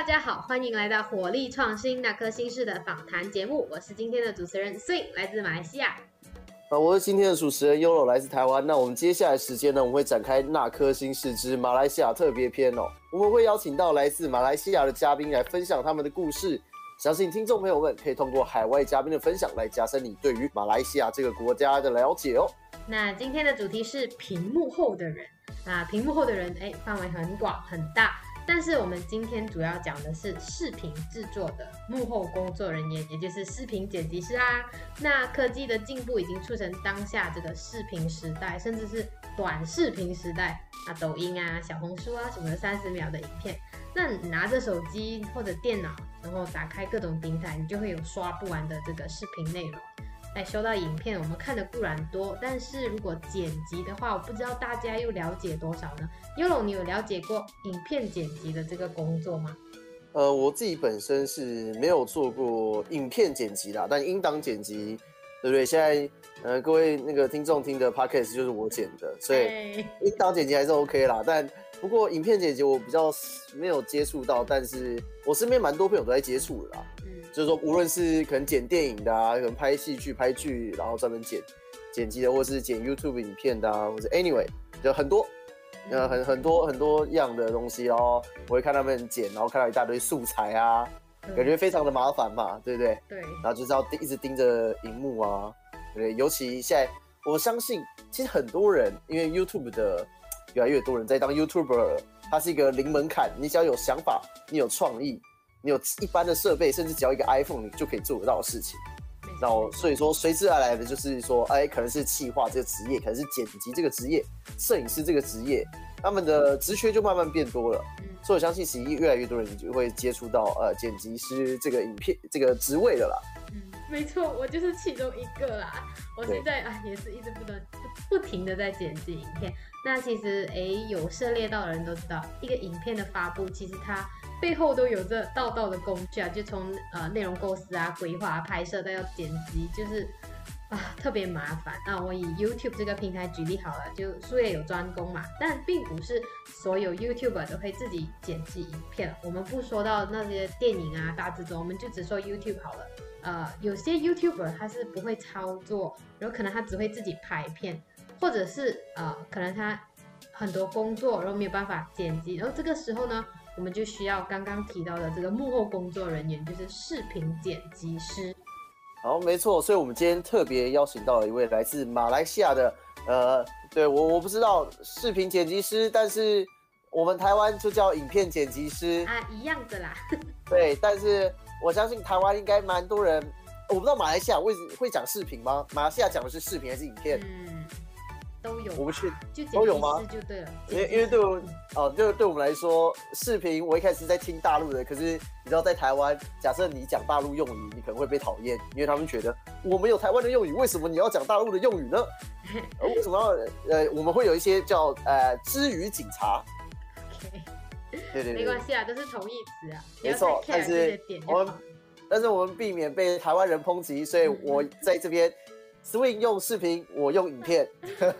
大家好，欢迎来到火力创新那颗心事的访谈节目，我是今天的主持人 Swing，来自马来西亚。啊，我是今天的主持人 Yolo，来自台湾。那我们接下来时间呢，我们会展开那颗心事之马来西亚特别篇哦。我们会邀请到来自马来西亚的嘉宾来分享他们的故事，相信听众朋友们可以通过海外嘉宾的分享来加深你对于马来西亚这个国家的了解哦。那今天的主题是屏幕后的人，那屏幕后的人，哎，范围很广很大。但是我们今天主要讲的是视频制作的幕后工作人员，也就是视频剪辑师啊。那科技的进步已经促成当下这个视频时代，甚至是短视频时代啊，抖音啊、小红书啊什么三十秒的影片。那你拿着手机或者电脑，然后打开各种平台，你就会有刷不完的这个视频内容。来收到影片，我们看的固然多，但是如果剪辑的话，我不知道大家又了解多少呢？Yolo，你有了解过影片剪辑的这个工作吗？呃，我自己本身是没有做过影片剪辑啦，但音档剪辑，对不对？现在呃，各位那个听众听的 podcast 就是我剪的，所以音档剪辑还是 OK 啦。但不过影片剪辑我比较没有接触到，但是我身边蛮多朋友都在接触的啦。就是说，无论是可能剪电影的啊，可能拍戏剧、拍剧，然后专门剪剪辑的，或是剪 YouTube 影片的啊，或者 Anyway，就很多，呃，很很多很多样的东西。哦我会看他们剪，然后看到一大堆素材啊，感觉非常的麻烦嘛，对不对？对。然后就是要一直盯着荧幕啊，对。尤其现在，我相信其实很多人，因为 YouTube 的越来越多人在当 YouTuber，它是一个零门槛，你只要有想法，你有创意。你有一般的设备，甚至只要一个 iPhone，你就可以做得到的事情。然后，所以说随之而来的就是说，哎，可能是企划这个职业，可能是剪辑这个职业，摄影师这个职业，他们的职缺就慢慢变多了。所以我相信，其实越来越多人就会接触到呃剪辑师这个影片这个职位了啦。嗯，没错，我就是其中一个啦。我现在啊也是一直不断不不停的在剪辑影片。那其实哎，有涉猎到的人都知道，一个影片的发布，其实它。背后都有着道道的工具啊，就从呃内容构思啊、规划、拍摄到要剪辑，就是啊特别麻烦。那我以 YouTube 这个平台举例好了，就术业有专攻嘛，但并不是所有 YouTube 都会自己剪辑影片。我们不说到那些电影啊、大制作，我们就只说 YouTube 好了。呃，有些 YouTuber 他是不会操作，然后可能他只会自己拍片，或者是呃可能他很多工作，然后没有办法剪辑，然后这个时候呢？我们就需要刚刚提到的这个幕后工作人员，就是视频剪辑师。好，没错，所以我们今天特别邀请到了一位来自马来西亚的，呃，对我我不知道视频剪辑师，但是我们台湾就叫影片剪辑师啊，一样的啦。对，但是我相信台湾应该蛮多人，我不知道马来西亚会会讲视频吗？马来西亚讲的是视频还是影片？都有，我不去，就都有吗？就对了，因为因为对我哦，就对我们来说，视频我一开始在听大陆的，可是你知道，在台湾，假设你讲大陆用语，你可能会被讨厌，因为他们觉得我们有台湾的用语，为什么你要讲大陆的用语呢？为什么要呃，我们会有一些叫呃之语警察。OK，对对，没关系啊，都是同义词啊，没错，但是我们但是我们避免被台湾人抨击，所以我 在这边。Swing 用视频，我用影片。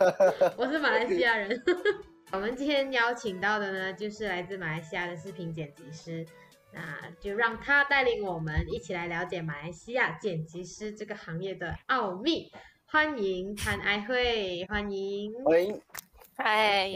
我是马来西亚人。我们今天邀请到的呢，就是来自马来西亚的视频剪辑师。那就让他带领我们一起来了解马来西亚剪辑师这个行业的奥秘。欢迎潘爱慧，欢迎。欢迎。嗨，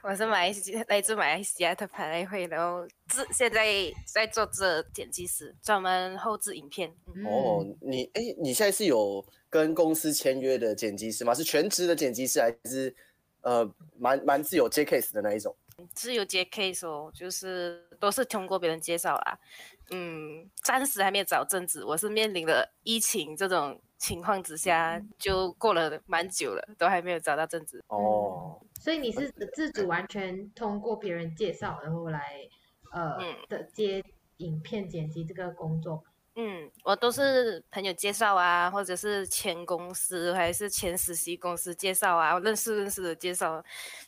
我是马来西亚来自马来西亚的潘爱慧，然后自现在在做这剪辑师，专门后置影片。哦，你哎，你现在是有？跟公司签约的剪辑师吗？是全职的剪辑师还是呃蛮蛮自由接 case 的那一种？自由接 case 哦，就是都是通过别人介绍啊。嗯，暂时还没有找正职，我是面临了疫情这种情况之下，就过了蛮久了，都还没有找到正职。哦，所以你是自主完全通过别人介绍，然后来呃的接影片剪辑这个工作。嗯，我都是朋友介绍啊，或者是前公司还是前实习公司介绍啊，我认识认识的介绍，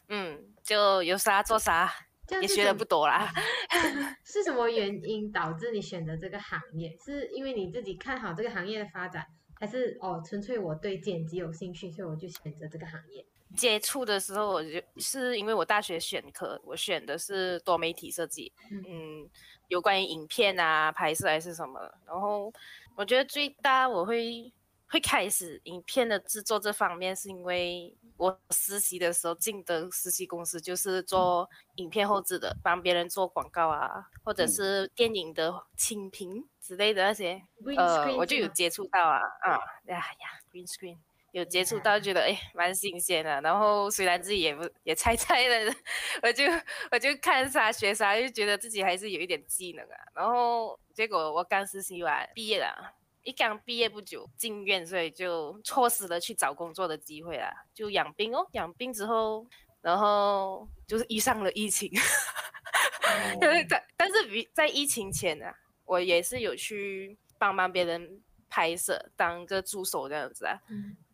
嗯，就有啥做啥，也学的不多啦。是什么原因导致你选择这个行业？是因为你自己看好这个行业的发展，还是哦纯粹我对剪辑有兴趣，所以我就选择这个行业？接触的时候，我就是因为我大学选科，我选的是多媒体设计，嗯。有关于影片啊拍摄还是什么。然后我觉得最大我会会开始影片的制作这方面，是因为我实习的时候进的实习公司就是做影片后置的，帮别人做广告啊，或者是电影的清屏之类的那些，呃，我就有接触到啊啊呀呀，green screen。有接触到，觉得哎蛮新鲜的。然后虽然自己也不也菜菜的，我就我就看啥学啥，就觉得自己还是有一点技能啊。然后结果我刚实习完毕业了，一刚毕业不久进院，所以就错失了去找工作的机会啦。就养病哦，养病之后，然后就是遇上了疫情。但但是比在疫情前呢，我也是有去帮帮别人拍摄，当个助手这样子啊。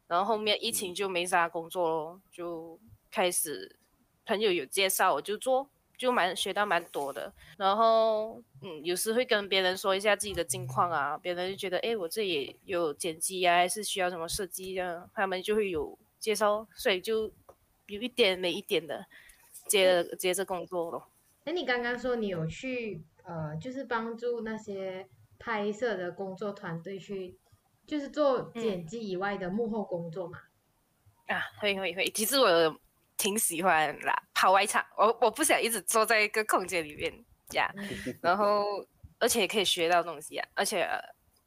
然后后面疫情就没啥工作咯，就开始朋友有介绍我就做，就蛮学到蛮多的。然后嗯，有时会跟别人说一下自己的近况啊，别人就觉得哎，我这里有剪辑啊，还是需要什么设计啊，他们就会有介绍，所以就有一点没一点的接接着工作咯。哎，你刚刚说你有去呃，就是帮助那些拍摄的工作团队去。就是做剪辑以外的幕后工作嘛？啊，会会会，其实我挺喜欢啦，跑外场。我我不想一直坐在一个空间里面呀，然后而且也可以学到东西啊。而且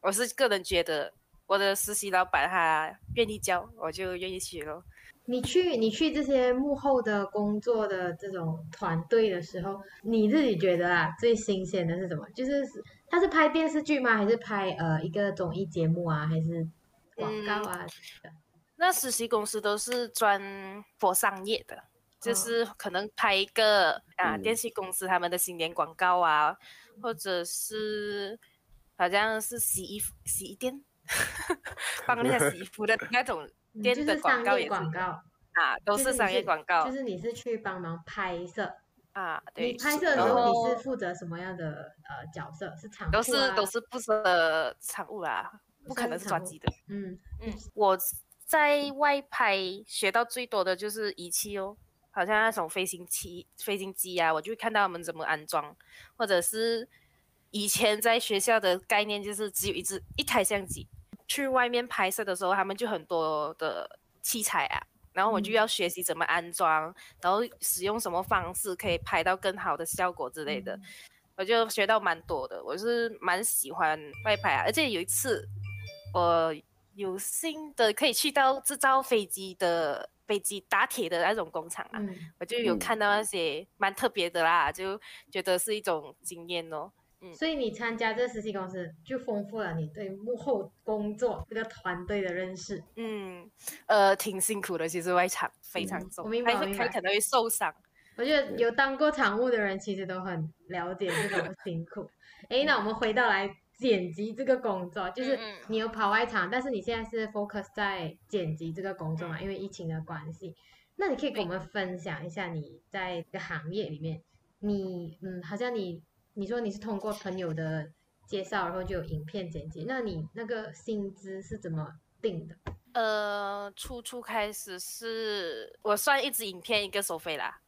我是个人觉得，我的实习老板他愿意教，我就愿意学咯。你去你去这些幕后的工作的这种团队的时候，你自己觉得啊，最新鲜的是什么？就是。他是拍电视剧吗？还是拍呃一个综艺节目啊？还是广告啊？那实习公司都是专做商业的，就是可能拍一个啊电器公司他们的新年广告啊，或者是好像是洗衣服洗衣店，帮人家洗衣服的那种 店的广告也是啊，都是商业广告。就是你是去帮忙拍摄。啊，对，你拍摄的时候你是负责什么样的呃角色？是场都是都是负责场务啦，不可能是专机的。嗯嗯，我在外拍学到最多的就是仪器哦，好像那种飞行器、飞行机啊，我就看到他们怎么安装，或者是以前在学校的概念就是只有一只一台相机，去外面拍摄的时候，他们就很多的器材啊。然后我就要学习怎么安装，然后使用什么方式可以拍到更好的效果之类的，我就学到蛮多的。我是蛮喜欢外拍啊，而且有一次我有幸的可以去到制造飞机的飞机打铁的那种工厂啊，我就有看到那些蛮特别的啦，就觉得是一种经验哦。所以你参加这实习公司，就丰富了你对幕后工作这个团队的认识。嗯，呃，挺辛苦的，其实外场非常重，还还可能会受伤。我觉得有当过场务的人，其实都很了解这种 辛苦。哎，那我们回到来剪辑这个工作，就是你有跑外场，但是你现在是 focus 在剪辑这个工作嘛？因为疫情的关系，那你可以跟我们分享一下你在这个行业里面，你嗯，好像你。你说你是通过朋友的介绍，然后就有影片剪辑，那你那个薪资是怎么定的？呃，初初开始是我算一支影片一个收费啦，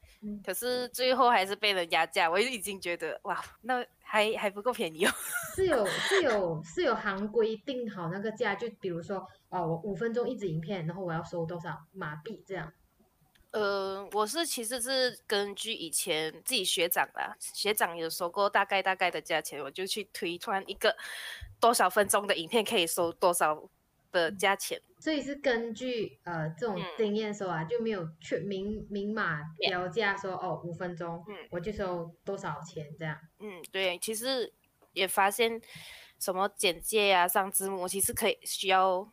可是最后还是被人压价，我已经觉得哇，那还还不够便宜哦。是有是有是有行规定好那个价，就比如说哦，我五分钟一支影片，然后我要收多少马币这样。呃，我是其实是根据以前自己学长啦，学长有说过大概大概的价钱，我就去推算一个多少分钟的影片可以收多少的价钱。所以是根据呃这种经验说啊，就没有去明明码标价说哦五分钟，嗯，我就收多少钱这样。嗯，对，其实也发现什么简介啊、上字幕，其实可以需要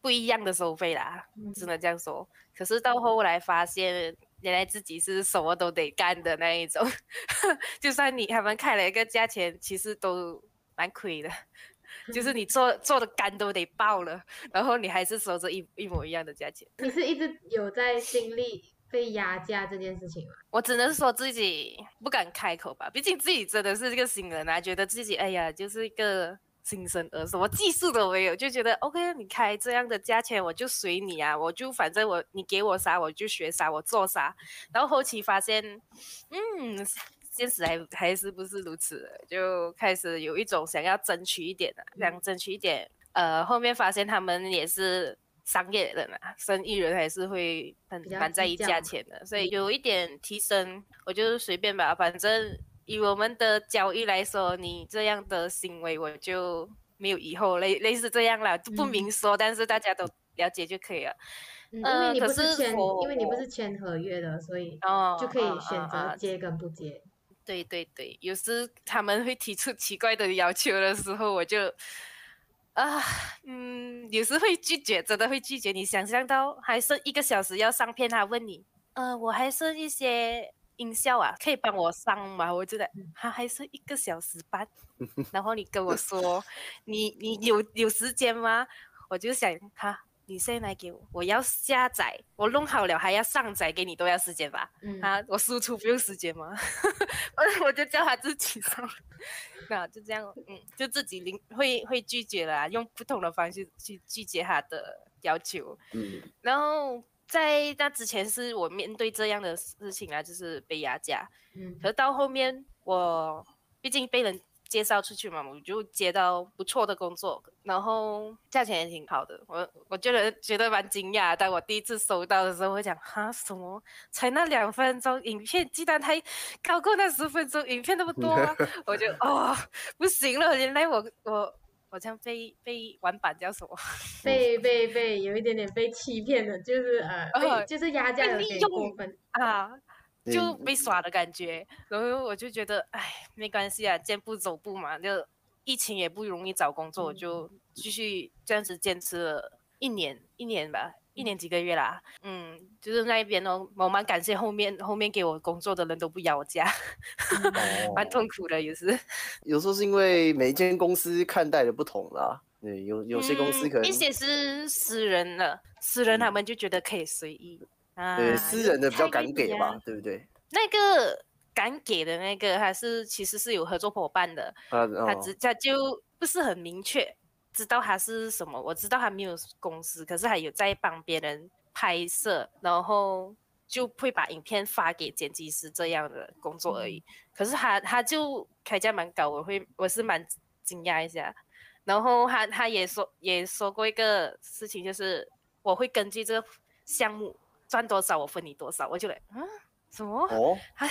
不一样的收费啦，只能这样说。可是到后来发现，原来自己是什么都得干的那一种，就算你他们开了一个价钱，其实都蛮亏的，就是你做做的肝都得爆了，然后你还是收着一一模一样的价钱。你是一直有在经历被压价这件事情吗？我只能说自己不敢开口吧，毕竟自己真的是这个新人啊，觉得自己哎呀就是一个。新生儿什么技术都没有，就觉得 OK，你开这样的价钱我就随你啊，我就反正我你给我啥我就学啥，我做啥。然后后期发现，嗯，现实还还是不是如此，就开始有一种想要争取一点的，想争取一点。呃，后面发现他们也是商业人啊，生意人还是会很蛮在意价钱的，所以有一点提升，我就随便吧，反正以我们的交易来说，你这样的行为我就没有以后类类似这样了，不明说，但是大家都了解就可以了。因为你不是签，因为你不是签合约的，所以就可以选择接跟不接。对对对，有时他们会提出奇怪的要求的时候，我就啊，嗯，有时会拒绝，真的会拒绝。你想象到还剩一个小时要上片，他问你，呃，我还剩一些音效啊，可以帮我上吗？我觉得他还剩一个小时半，然后你跟我说，你你有有时间吗？我就想哈。你现在给我，我要下载，我弄好了还要上载给你，都要时间吧？嗯，啊，我输出不用时间吗？我 我就叫他自己上，那就这样，嗯，就自己领会会拒绝了，用不同的方式去拒绝他的要求。嗯，然后在那之前是我面对这样的事情啊，就是被压价。嗯，可是到后面我毕竟被人。介绍出去嘛，我就接到不错的工作，然后价钱也挺好的。我我觉得觉得蛮惊讶，当我第一次收到的时候，我讲哈什么？才那两分钟影片，竟然还高过那十分钟影片那么多，我就哦不行了，原来我我好像被被玩板叫什么？被被被有一点点被欺骗了，就是呃，就是压价有点过分啊。就被耍的感觉，然后我就觉得，哎，没关系啊，健步走步嘛。就疫情也不容易找工作，我就继续这样子坚持了一年，一年吧，一年几个月啦。嗯，就是那一边哦，我蛮感谢后面后面给我工作的人都不要我家，蛮痛苦的也是。有时候是因为每一间公司看待的不同啦。对，有有些公司可能一些是私人的，私人他们就觉得可以随意。对，私人的比较敢给吧，对不对？那个敢给的那个，还是其实是有合作伙伴的，他只他就不是很明确知道他是什么。我知道他没有公司，可是还有在帮别人拍摄，然后就会把影片发给剪辑师这样的工作而已。可是他他就开价蛮高，我会我是蛮惊讶一下。然后他他也说也说过一个事情，就是我会根据这个项目。赚多少我分你多少，我就来，啊，什么？哦，他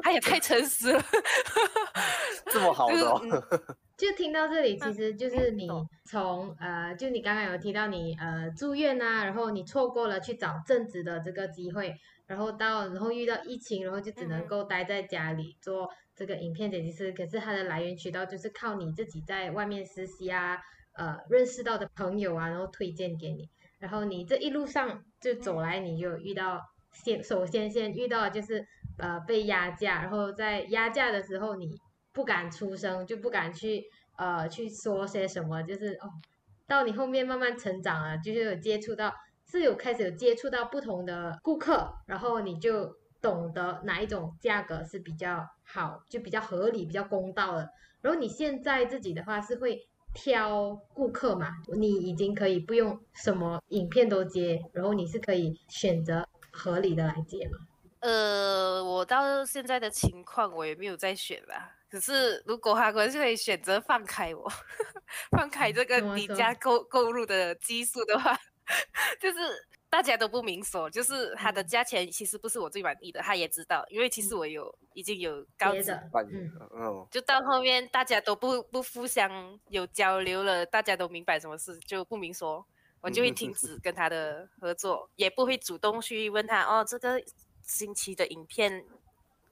他也太诚实了，这么好的，就听到这里，其实就是你从呃，就你刚刚有提到你呃住院啊，然后你错过了去找正职的这个机会，然后到然后遇到疫情，然后就只能够待在家里做这个影片剪辑师，可是它的来源渠道就是靠你自己在外面实习啊，呃，认识到的朋友啊，然后推荐给你。然后你这一路上就走来，你就遇到先首先先遇到就是呃被压价，然后在压价的时候你不敢出声，就不敢去呃去说些什么，就是哦，到你后面慢慢成长了，就是有接触到是有开始有接触到不同的顾客，然后你就懂得哪一种价格是比较好，就比较合理、比较公道的。然后你现在自己的话是会。挑顾客嘛，你已经可以不用什么影片都接，然后你是可以选择合理的来接嘛。呃，我到现在的情况我也没有在选啦。可是如果他可以选择放开我，放开这个底价购购入的基数的话，就是。大家都不明说，就是它的价钱其实不是我最满意的，他也知道，因为其实我有已经有告知，嗯。嗯，就到后面大家都不不互相有交流了，大家都明白什么事就不明说，我就会停止跟他的合作，也不会主动去问他哦，这个星期的影片，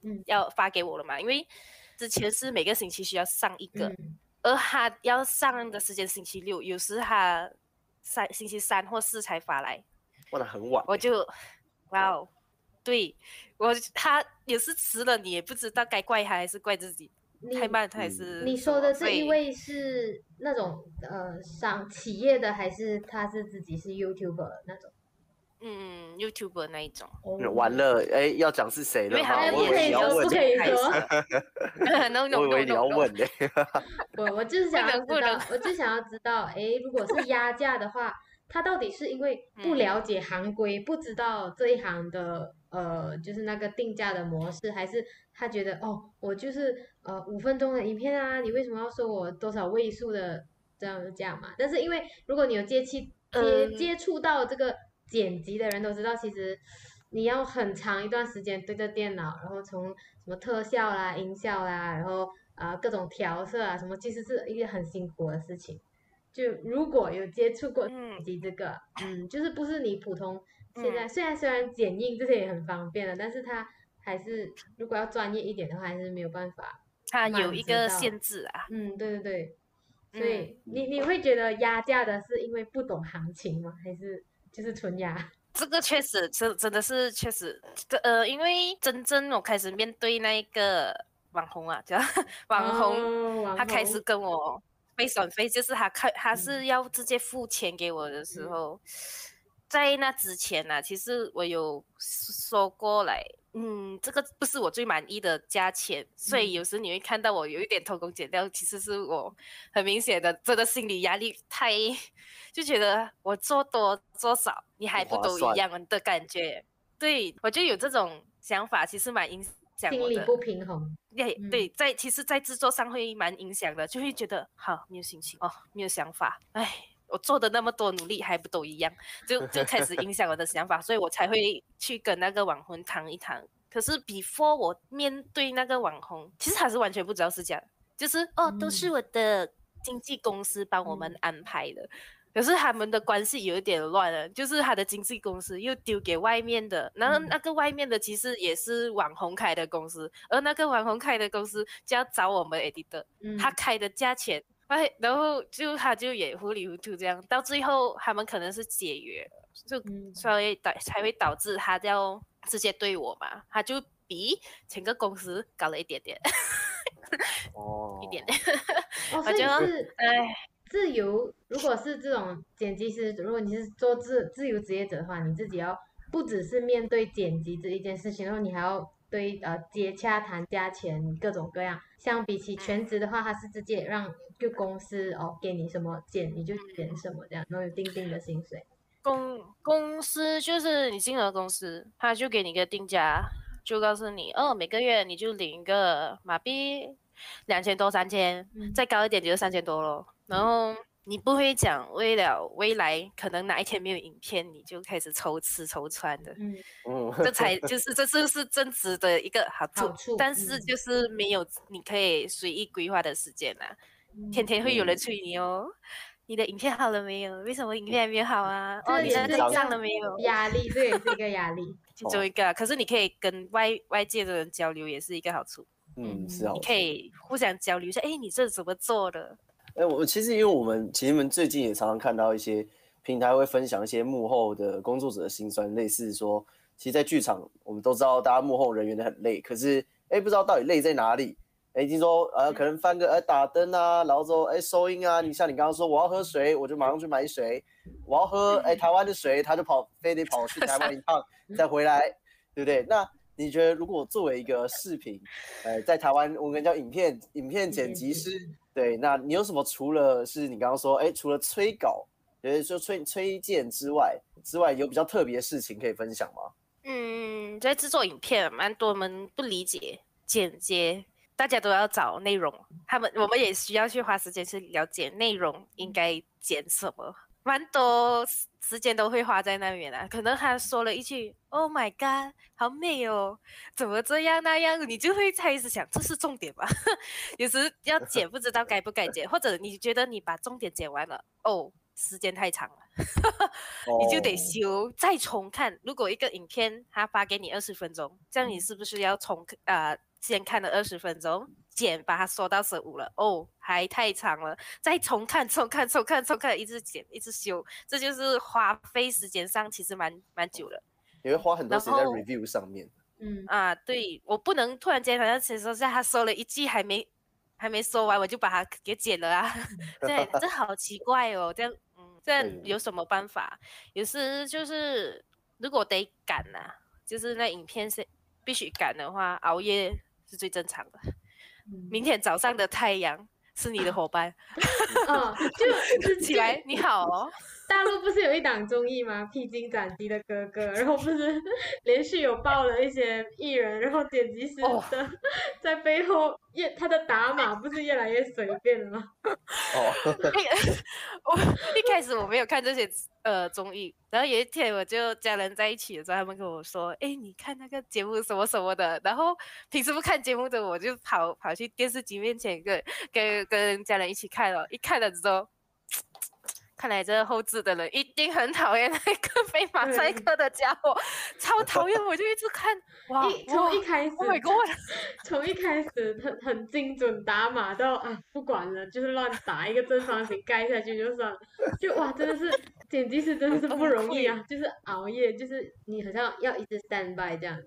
嗯，要发给我了嘛？因为之前是每个星期需要上一个，而他要上的时间星期六，有时他三星期三或四才发来。放的很晚，我就，哇哦，对我他也是迟了，你也不知道该怪他还是怪自己，太慢他还是。你说的这一位是那种呃商企业的，还是他是自己是 YouTuber 那种？嗯，YouTuber 那一种。完了，哎，要讲是谁了？不可以说，不可以说。我以为你要问呢。我我就是想要知道，我就想要知道，哎，如果是压价的话。他到底是因为不了解行规，不知道这一行的呃，就是那个定价的模式，还是他觉得哦，我就是呃五分钟的影片啊，你为什么要收我多少位数的这样的价嘛？但是因为如果你有接触接接触到这个剪辑的人都知道，其实你要很长一段时间对着电脑，然后从什么特效啦、音效啦，然后啊各种调色啊什么，其实是一件很辛苦的事情。就如果有接触过剪辑这个，嗯，就是不是你普通现在，虽然虽然剪映这些也很方便了，但是它还是如果要专业一点的话，还是没有办法。它有一个限制啊。嗯，对对对。所以你你会觉得压价的是因为不懂行情吗？还是就是纯压？这个确实真真的是确实，这呃，因为真正我开始面对那一个网红啊，叫 网红，他开始跟我。费损费就是他看，他是要直接付钱给我的时候，在那之前呢，其实我有说过来，嗯，这个不是我最满意的价钱，所以有时你会看到我有一点偷工减料，其实是我很明显的，这个心理压力太，就觉得我做多做少，你还不都一样的感觉，对我就有这种想法，其实蛮影。心理不平衡，对对，在其实，在制作上会蛮影响的，就会觉得好没有心情哦，没有想法，哎，我做的那么多努力还不都一样，就就开始影响我的想法，所以我才会去跟那个网红谈一谈。可是 before 我面对那个网红，其实他是完全不知道是这样，就是哦，都是我的经纪公司帮我们安排的。可是他们的关系有一点乱了，就是他的经纪公司又丢给外面的，然后那个外面的其实也是网红开的公司，而那个网红开的公司就要找我们 editor，他开的价钱，哎，然后就他就也糊里糊涂这样，到最后他们可能是解约，就所以导才会导致他要直接对我嘛，他就比整个公司高了一点点，哦，一点点，我觉得哎。自由，如果是这种剪辑师，如果你是做自自由职业者的话，你自己要不只是面对剪辑这一件事情，然后你还要对呃接洽谈价钱各种各样。相比起全职的话，他是直接让就公司哦给你什么剪你就剪什么这样，然后有定定的薪水。公公司就是你进了公司，他就给你个定价，就告诉你哦每个月你就领一个马币两千多三千，再高一点就是三千多咯。然后你不会讲为了未来可能哪一天没有影片，你就开始愁吃愁穿的，嗯嗯，这才 就是这就是正直的一个好处，但是就是没有你可以随意规划的时间啦，天天会有人催你哦，你的影片好了没有？为什么影片还没有好啊？哦，你的上了没有？压力，这也是一个压力，其中一个。可是你可以跟外外界的人交流，也是一个好处。嗯，是啊，你可以互相交流一下，哎，你这怎么做的？哎，我其实因为我们其实们最近也常常看到一些平台会分享一些幕后的工作者的辛酸，类似说，其实，在剧场我们都知道，大家幕后人员的很累，可是，哎，不知道到底累在哪里。哎，听说，呃，可能翻个，呃，打灯啊，然后说，哎，收音啊，你像你刚刚说，我要喝水，我就马上去买水，我要喝，哎，台湾的水，他就跑，非得跑去台湾一趟 再回来，对不对？那你觉得，如果作为一个视频，呃，在台湾我们叫影片影片剪辑师。对，那你有什么除了是你刚刚说，哎，除了催稿，就是说催催荐之外，之外有比较特别的事情可以分享吗？嗯，在制作影片，蛮多们不理解剪接，大家都要找内容，他们我们也需要去花时间去了解内容应该剪什么。蛮多时间都会花在那边啊，可能他说了一句 “Oh my god，好美哦”，怎么这样那样，你就会开始想这是重点吧？有时要剪不知道该不该剪，或者你觉得你把重点剪完了，哦，时间太长了，你就得修再重看。如果一个影片他发给你二十分钟，这样你是不是要重啊？先看了二十分钟，剪把它缩到十五了，哦，还太长了，再重看、重看、重看、重看，一直剪、一直修，这就是花费时间上其实蛮蛮久了。你会花很多时间在 review 上面。嗯啊，对我不能突然间好像其实在他说了一句还没还没说完，我就把它给剪了啊，对，这好奇怪哦，这样，嗯，这样有什么办法？有时就是如果得赶呐，就是那影片是必须赶的话，熬夜。是最正常的。明天早上的太阳是你的伙伴。嗯，就 起来，你好哦。大陆不是有一档综艺吗？披荆斩棘的哥哥，然后不是连续有爆了一些艺人，然后剪辑师的在背后越他的打码不是越来越随便了吗？哦，我一开始我没有看这些呃综艺，然后有一天我就家人在一起的时候，他们跟我说：“哎，你看那个节目什么什么的。”然后平时不看节目的我就跑跑去电视机面前跟跟跟家人一起看了，一看了之后。看来这个后置的人一定很讨厌那个 飞马赛克的家伙，超讨厌！我就一直看，哇，从一开始，Oh my god，从一开始很很精准打码到啊，不管了，就是乱打一个正方形盖下去就算了，就哇，真的是剪辑师真的是不容易啊，就是熬夜，就是你好像要一直 stand by 这样。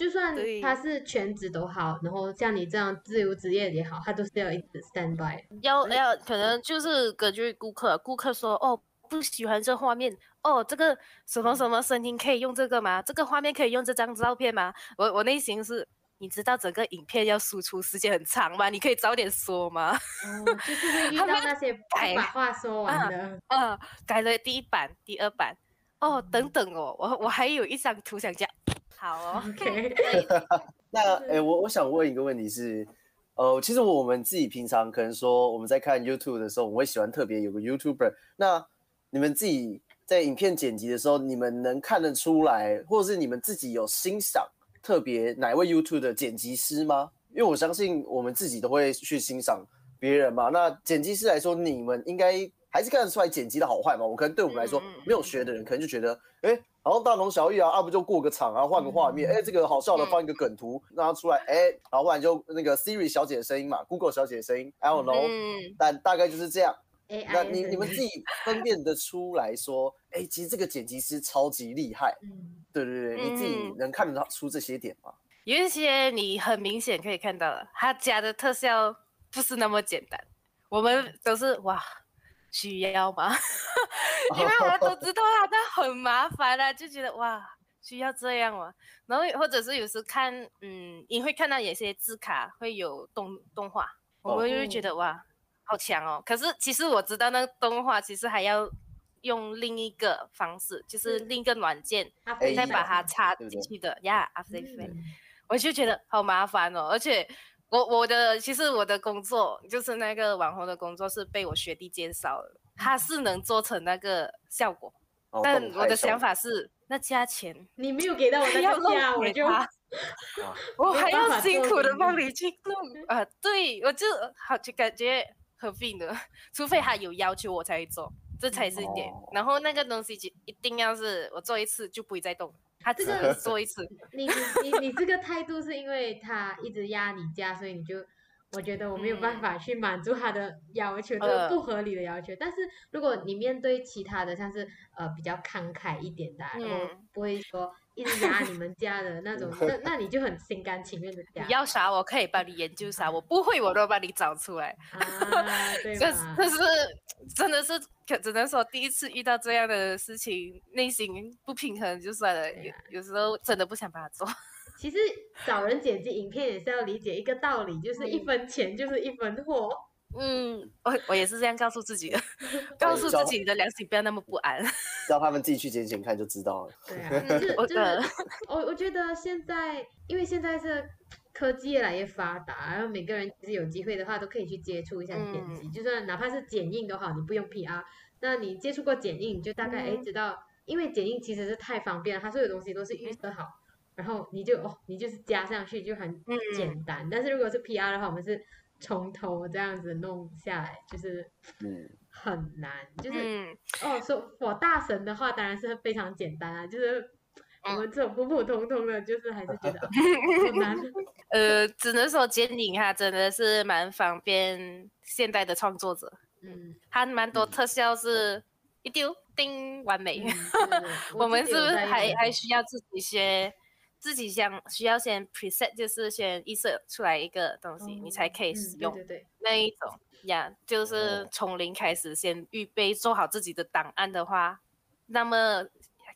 就算他是全职都好，然后像你这样自由职业也好，他都是要一直 stand by。要要，可能就是根据顾客，顾客说哦不喜欢这画面，哦这个什么什么声音可以用这个吗？这个画面可以用这张照片吗？我我内心是，你知道整个影片要输出时间很长吗？你可以早点说吗？哦，就是会遇到那些改把话说完的，嗯，改了第一版、第二版，哦等等哦，我我还有一张图想加。好哦，OK。那哎，我我想问一个问题是，呃，其实我们自己平常可能说我们在看 YouTube 的时候，我们会喜欢特别有个 YouTuber。那你们自己在影片剪辑的时候，你们能看得出来，或者是你们自己有欣赏特别哪位 YouTube 的剪辑师吗？因为我相信我们自己都会去欣赏别人嘛。那剪辑师来说，你们应该还是看得出来剪辑的好坏嘛？我可能对我们来说没有学的人，可能就觉得，哎。然后大同小异啊，啊不就过个场啊，换个画面，哎，这个好笑的放一个梗图让它出来，哎，然后不然就那个 Siri 小姐的声音嘛，Google 小姐的声音，I don't know，但大概就是这样。那你你们自己分辨得出来说，哎，其实这个剪辑师超级厉害，对对对，你自己能看得到出这些点吗？有一些你很明显可以看到了，他加的特效不是那么简单，我们都是哇。需要吗？因为我们都知道啊，那很麻烦啊，就觉得哇，需要这样吗？然后或者是有时看，嗯，你会看到有些字卡会有动动画，我们就会觉得哇，好强哦。可是其实我知道那个动画其实还要用另一个方式，就是另一个软件再把它插进去的呀，After Effects，我就觉得好麻烦哦，而且。我我的其实我的工作就是那个网红的工作是被我学弟介绍的，他是能做成那个效果，但我的想法是那加钱你没有给到我那个价，我就 我还要辛苦的帮你去弄啊，对我就好就感觉很费的，除非他有要求我才会做，这才是一点，然后那个东西就一定要是我做一次就不会再动。他这个 说一次，你你你这个态度是因为他一直压你价，所以你就我觉得我没有办法去满足他的 要求，这个不合理的要求。但是如果你面对其他的，像是呃比较慷慨一点的，然后不会说。一直压你们家的那种，那那你就很心甘情愿的压。你要啥，我可以帮你研究啥，我不会我都帮你找出来。啊，对 这这是真的是，可只能说第一次遇到这样的事情，内心不平衡就算了。有有时候真的不想把它做。其实找人剪辑影片也是要理解一个道理，就是一分钱就是一分货。嗯，我我也是这样告诉自己的，告诉自己的良心不要那么不安，让他们自己去剪剪看就知道了。对啊，就是我我觉得现在，因为现在是科技越来越发达，然后每个人其实有机会的话都可以去接触一下剪辑，就算哪怕是剪映都好，你不用 PR，那你接触过剪映，你就大概哎知道，因为剪映其实是太方便了，它所有东西都是预设好，然后你就哦你就是加上去就很简单，但是如果是 PR 的话，我们是。从头这样子弄下来，就是嗯。很难，就是哦说我大神的话当然是非常简单啊，就是我们这种普普通通的，就是还是觉得 很难。呃，只能说剪影哈真的是蛮方便现代的创作者，嗯，它蛮多特效是一丢叮完美。我们是不是还还需要自己学？自己想需要先 preset，就是先预设出来一个东西，你才可以使用。对对那一种呀，就是从零开始，先预备做好自己的档案的话，那么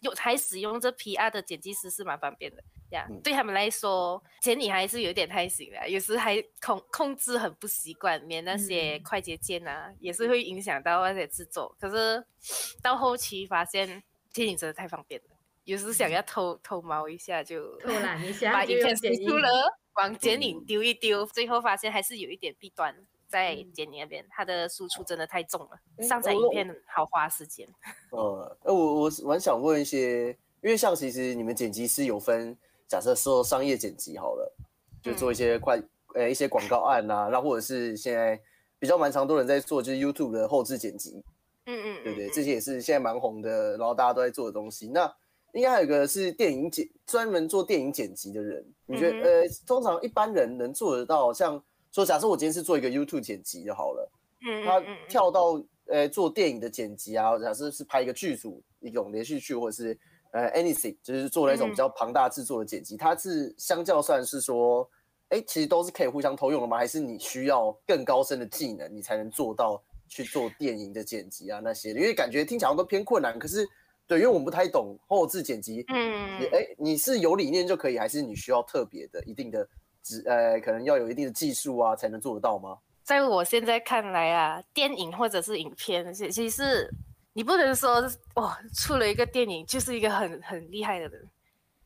有还使用这 PR 的剪辑师是蛮方便的。这样嗯对他们来说，剪你还是有点太行了，有时还控控制很不习惯，连那些嗯快捷键啊，也是会影响到那些制作。可是到后期发现剪影真的太方便了，有时想要偷偷猫一下就偷懒一下把就影片剪出了，往剪嗯影丢一丢，最后发现还是有一点弊端在嗯剪你那边，它的输出真的太重了，上载我影片好花时间。呃，呃，我我蛮想问一些，因为像其实你们剪辑师有分，假设说商业剪辑好了，就做一些快呃一些广告案啊，那或者是现在比较蛮常多人在做，就是 YouTube 的后置剪辑，嗯嗯，对不对？嗯这些也是现在蛮红的，然后大家都在做的东西。那应该还有一个是电影剪，专门做电影剪辑的人。你觉得、嗯呃，通常一般人能做得到？像说，假设我今天是做一个 YouTube 剪辑就好了，嗯嗯嗯跳到呃做电影的剪辑啊，假设是拍一个剧组一种连续剧，或者是呃 anything，就是做那种嗯比较庞大制作的剪辑，它是相较算是说，哎，其实都是可以互相偷用的吗？还是你需要更高深的技能，你才能做到去做电影的剪辑啊那些？因为感觉听起来都偏困难，可是对，因为我们不太懂后置剪辑，嗯你哎，你是有理念就可以，还是你需要特别的一定的职呃，可能要有一定的技术啊，才能做得到吗？在我现在看来啊，电影或者是影片，其其实你不能说哇，出了一个电影就是一个很很厉害的人。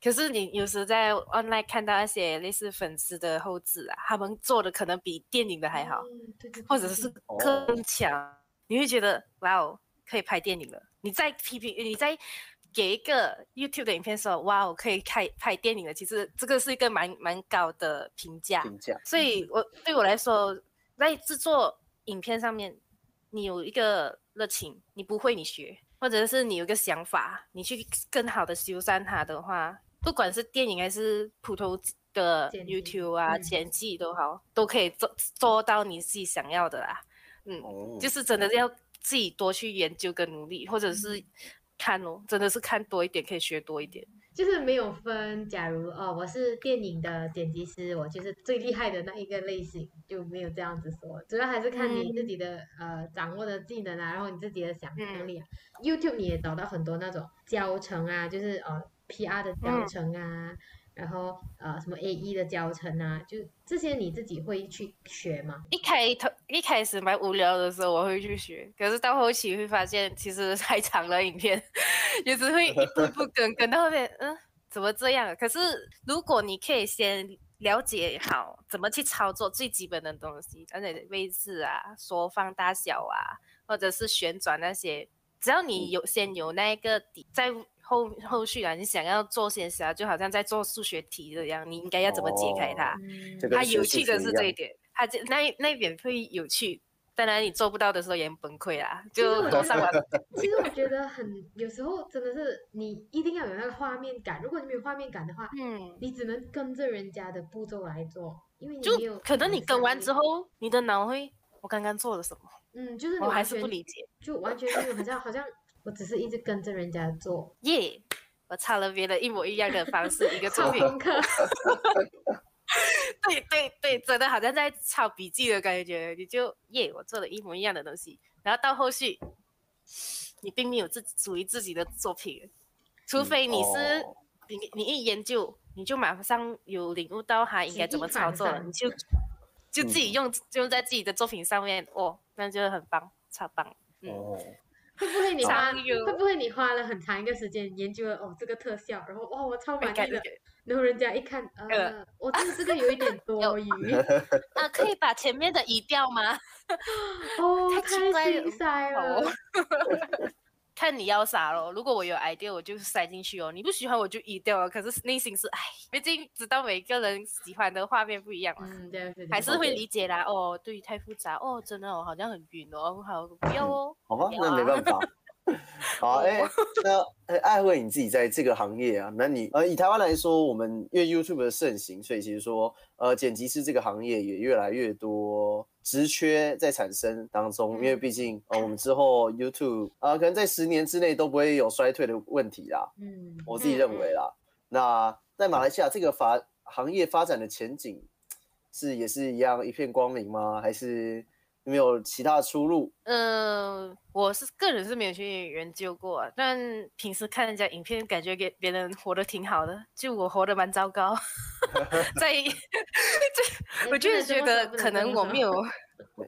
可是你有时在 online 看到那些类似粉丝的后置啊，他们做的可能比电影的还好，嗯对对对或者是哦更强，你会觉得哇哦，可以拍电影了。你再批评，你再给一个 YouTube 的影片说哇我，可以开拍电影了，其实这个是一个蛮蛮高的评价。评价所以我对我来说，在制作影片上面，你有一个热情，你不会你学，或者是你有一个想法，你去更好的修缮它的话，不管是电影还是普通的 YouTube 啊、嗯剪辑都好，都可以做做到你自己想要的啦。嗯，哦，就是真的要自己多去研究跟努力，或者是看哦，真的是看多一点可以学多一点。就是没有分，假如哦，我是电影的剪辑师，我就是最厉害的那一个类型，就没有这样子说，主要还是看你自己的、呃掌握的技能啊，然后你自己的想象力啊。YouTube 你也找到很多那种教程啊，就是呃 PR 的教程啊，然后呃什么 AE 的教程啊，就这些你自己会去学吗？一开头一开始蛮无聊的时候，我会去学，可是到后期会发现，其实太长了影片，也只会一步步跟跟到后面，嗯，怎么这样？可是如果你可以先了解好怎么去操作最基本的东西，而且位置啊、缩放大小啊，或者是旋转那些，只要你有先有那个底，在后后续啊，你想要做些啥，就好像在做数学题一样，你应该要怎么解开它？它有趣的是这一点，它这那那一点会有趣。当然，你做不到的时候也很崩溃啦，就我觉得都上完。其实我觉得很，有时候真的是你一定要有那个画面感。如果你没有画面感的话，嗯，你只能跟着人家的步骤来做，因为你没有可能你跟完之，后，你的脑会，我刚刚做了什么？嗯，就是你我还是不理解。就完全没有，好像好像我只是一直跟着人家做，耶、我抄了别的一模一样的方式，一个 作品。做功课。对对对，真的好像在抄笔记的感觉。你就耶，我做了一模一样的东西，然后到后续，你并没有自属于自己的作品，除非你是、哦你你一研究，你就马上有领悟到它应该怎么操作了，你就就自己用、用在自己的作品上面，哦，那就很棒，超棒。嗯，哦，会不会你花会不会你花了很长一个时间研究了哦这个特效，然后哇我超满意的，然后人家一看呃呃。我这个这个有一点多 余啊，可以把前面的移掉吗？哦太心塞了哦。看你要啥咯。如果我有 idea，我就塞进去哦。你不喜欢我就移掉了。可是内心是哎，毕竟知道每个人喜欢的画面不一样嘛，嗯，对对对，还是会理解啦。哦，对，太复杂哦，真的哦，好像很晕哦，好不要哦。好吧，那没办法。好，哎、那哎艾慧你自己在这个行业啊，那你呃以台湾来说，我们因为 YouTube 的盛行，所以其实说呃剪辑师这个行业也越来越多职缺在产生当中，因为毕竟呃我们之后 YouTube 啊、可能在十年之内都不会有衰退的问题啦，嗯我自己认为啦。那在马来西亚这个发行业发展的前景是也是一样一片光明吗？还是有没有其他的出路？呃，我是个人是没有去研究过，但平时看人家影片，感觉给别人活得挺好的，就我活得蛮糟糕。在，这我就是觉得可能我没有，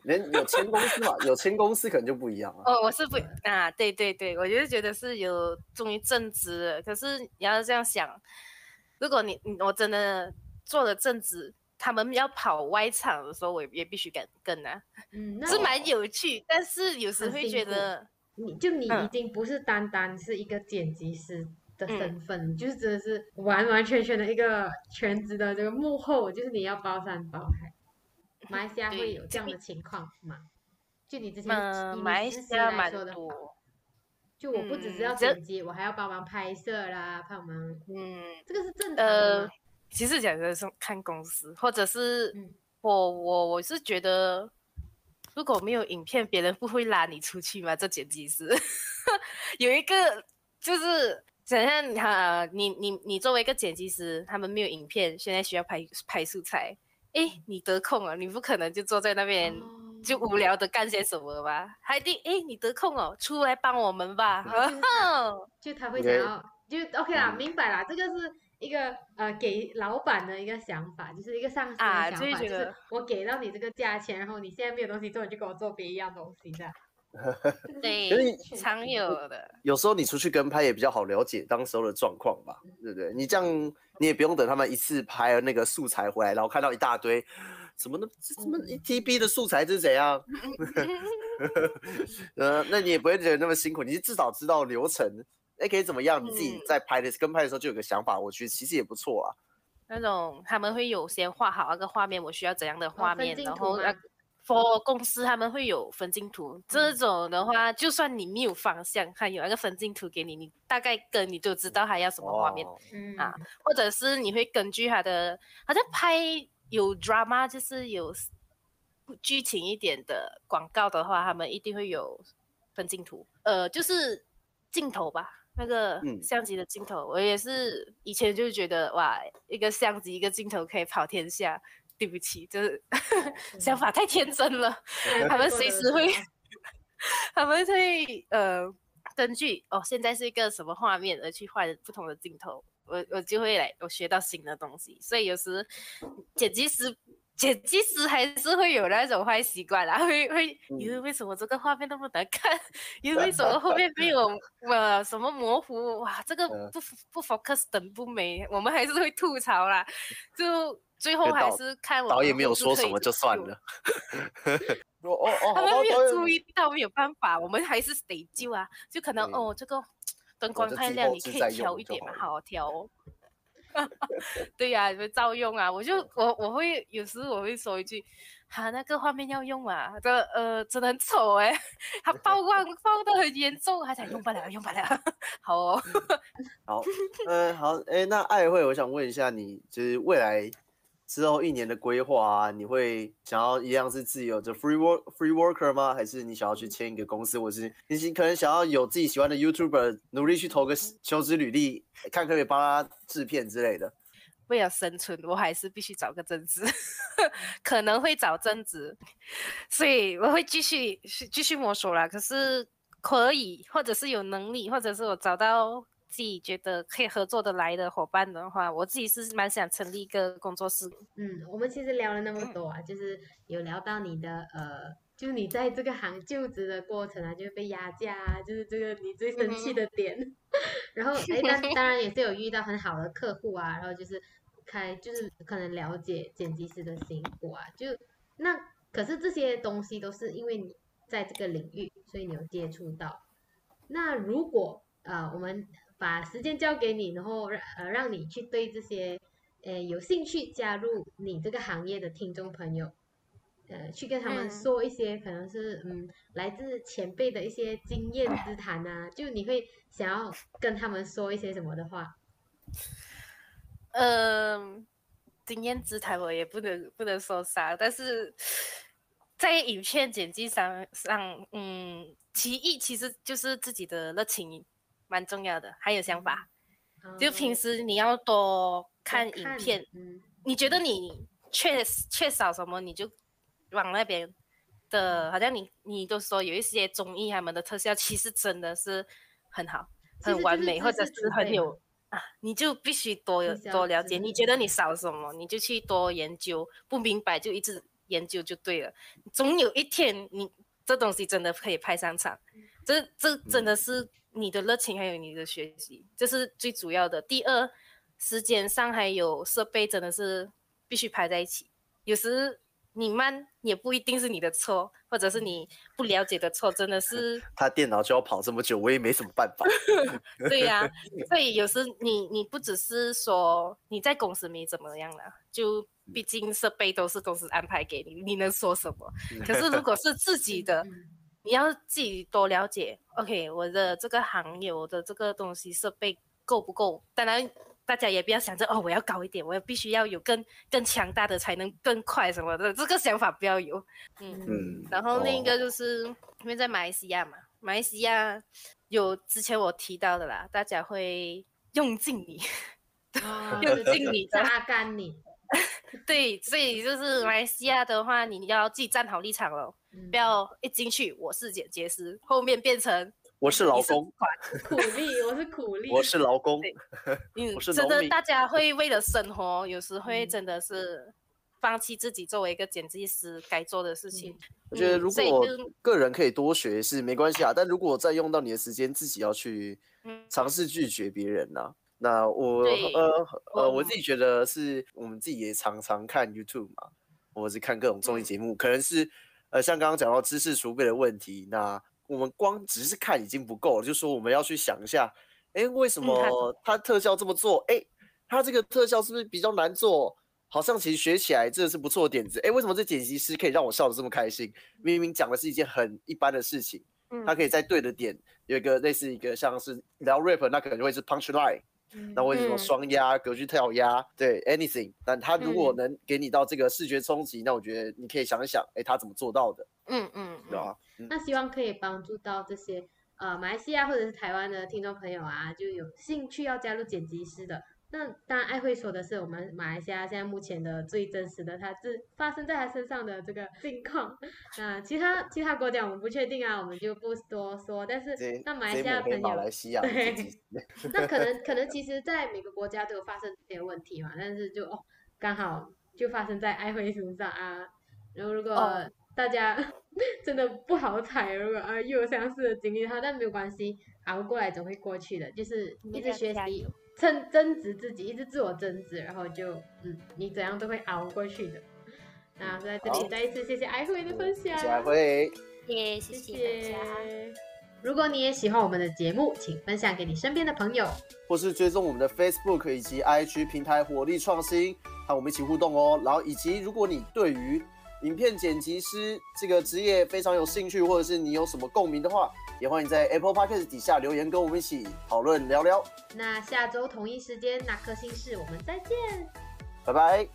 人有签公司嘛，有签公司可能就不一样了。哦，我是不啊，对对对，我就是觉得是有终于正职，可是你要这样想，如果你我真的做了正职。他们要跑外场的时候，我也必须跟跟啊，嗯，是蛮有趣，但是有时会觉得，你就你已经不是单单是一个剪辑师的身份，就是真的是完完全全的一个全职的这个幕后，就是你要包山包海。马来西亚会有这样的情况吗？就你之前马来西亚蛮多，就我不只是要剪辑，我还要帮忙拍摄啦，帮忙，嗯，这个是正常的。其实讲的是看公司，或者是我我我是觉得，如果没有影片，别人不会拉你出去吗？这剪辑师 有一个就是想象哈，你你你作为一个剪辑师，他们没有影片，现在需要拍拍素材，哎，你得空了，你不可能就坐在那边就无聊的干些什么吧？还得哎，你得空哦，出来帮我们吧，就他会想要就 OK 啦，明白啦，这个是。一个呃，给老板的一个想法，就是一个上司的想法，就是我给到你这个价钱，然后你现在没有东西做，你就给我做别一样东西，这样。对，常有的。有时候你出去跟拍也比较好了解当时候的状况吧，对不对？你这样你也不用等他们一次拍那个素材回来，然后看到一大堆什么的，什么一 TB 的素材是怎样？呃，那你也不会觉得那么辛苦，你至少知道流程。哎，可以怎么样？你自己在拍的跟拍的时候就有个想法，我觉得其实也不错啊。那种他们会有先画好那个画面，我需要怎样的画面，然后那，for 公司他们会有分镜图。这种的话，就算你没有方向，他有那个分镜图给你，你大概跟你就知道他要什么画面啊。或者是你会根据他的，好像拍有 drama，就是有剧情一点的广告的话，他们一定会有分镜图。呃，就是镜头吧。那个相机的镜头，我也是以前就觉得哇，一个相机一个镜头可以跑天下。对不起，就是 想法太天真了。他们随时会，他们会呃根据哦现在是一个什么画面而去换不同的镜头，我我就会来我学到新的东西。所以有时剪辑师。剪辑师还是会有那种坏习惯啦，会会，因为为什么这个画面那么难看？因为为什么后面没 有呃什么模糊？哇，这个不不 focus 等不美，我们还是会吐槽啦。就最后还是看我导演没有说什么就算了。哦哦哦，他们没有注意到，没有办法，我们还是得救啊。就可能哦，这个灯光太亮，你可以调一点嘛，好调。对呀，你们照用啊！我就我我会有时我会说一句，哈，那个画面要用啊，这呃真的很丑哎，它曝光曝的很严重，还才用不了，用不了。好哦，好，嗯，好，哎，那爱慧，我想问一下你，就是未来。之后一年的规划啊，你会想要一样是自由的 free work free worker 吗？还是你想要去签一个公司，或是你可能想要有自己喜欢的 YouTuber，努力去投个求职履历，看可不可以帮他制片之类的？为了生存，我还是必须找个正职，可能会找正职，所以我会继续继续摸索啦。可是可以，或者是有能力，或者是我找到。自己觉得可以合作的来的伙伴的话，我自己是蛮想成立一个工作室。嗯，我们其实聊了那么多啊，就是有聊到你的呃，就是你在这个行就职的过程啊，就是被压价啊，就是这个你最生气的点。然后哎，当当然也是有遇到很好的客户啊，然后就是开就是可能了解剪辑师的辛苦啊，就那可是这些东西都是因为你在这个领域，所以你有接触到。那如果呃我们把时间交给你，然后让呃让你去对这些，呃有兴趣加入你这个行业的听众朋友，呃去跟他们说一些可能是嗯来自前辈的一些经验之谈啊，就你会想要跟他们说一些什么的话？嗯，经验之谈我也不能不能说啥，但是在影片剪辑上上，嗯，其一其实就是自己的热情。蛮重要的，还有想法，就平时你要多看影片，你觉得你缺缺少什么，你就往那边的，好像你你都说有一些综艺他们的特效其实真的是很好，很完美，或者是很有啊，你就必须多有多了解。你觉得你少什么，你就去多研究，不明白就一直研究就对了。总有一天你这东西真的可以派上场，这这真的是你的热情还有你的学习，这是最主要的。第二，时间上还有设备真的是必须排在一起，有时。你慢也不一定是你的错，或者是你不了解的错，真的是 他电脑就要跑这么久，我也没什么办法。对呀，所以有时你你不只是说你在公司没怎么样了，就毕竟设备都是公司安排给你，你能说什么？可是如果是自己的，你要自己多了解。OK，我的这个行业，我的这个东西设备够不够？当然。大家也不要想着哦，我要高一点，我要必须要有更更强大的才能更快什么的，这个想法不要有。嗯嗯。然后另一个就是因为在马来西亚嘛，马来西亚有之前我提到的啦，大家会用尽你，用尽你，榨 干你。对，所以就是马来西亚的话，你要自己站好立场了，不要一进去我是剪接师，后面变成。我是劳工，苦力，我是苦力。我是劳工，嗯，真的，大家会为了生活，有时会真的是放弃自己作为一个剪辑师该做的事情。我觉得如果个人可以多学是没关系啊，但如果再用到你的时间，自己要去尝试拒绝别人呢？那我呃呃，我自己觉得是我们自己也常常看 YouTube 嘛，或者是看各种综艺节目，可能是呃像刚刚讲到知识储备的问题，那。我们光只是看已经不够了，就说我们要去想一下，哎，为什么他特效这么做？哎，他这个特效是不是比较难做？好像其实学起来真的是不错的点子。哎，为什么这剪辑师可以让我笑得这么开心？明明讲的是一件很一般的事情，他可以在对的点有一个类似一个像是聊 rap，那可能就会是 punch line，那为什么双压、格局跳压？对，anything，但他如果能给你到这个视觉冲击，那我觉得你可以想一想，哎，他怎么做到的？嗯嗯，对吧？那希望可以帮助到这些呃马来西亚或者是台湾的听众朋友啊，就有兴趣要加入剪辑师的。那当然，爱会说的是我们马来西亚现在目前的最真实的，他是发生在他身上的这个境况。那其他其他国家我们不确定啊，我们就不多说。但是那马来西亚朋友，对，那可能可能其实，在每个国家都有发生这些问题嘛。但是就哦，刚好就发生在爱会身上啊。然后如果大家 真的不好彩，如果啊又有相似的经历的话，但没有关系，熬过来总会过去的。就是一直学习，增增值自己，一直自我增值，然后就嗯，你怎样都会熬过去的。那在这里再一次谢谢艾辉的分享，谢谢艾辉，谢谢大家。如果你也喜欢我们的节目，请分享给你身边的朋友，或是追踪我们的 Facebook 以及 IG 平台火力创新，和我们一起互动哦。然后以及如果你对于影片剪辑师这个职业非常有兴趣，或者是你有什么共鸣的话，也欢迎在 Apple Podcast 底下留言，跟我们一起讨论聊聊。那下周同一时间，那颗星是，我们再见，拜拜。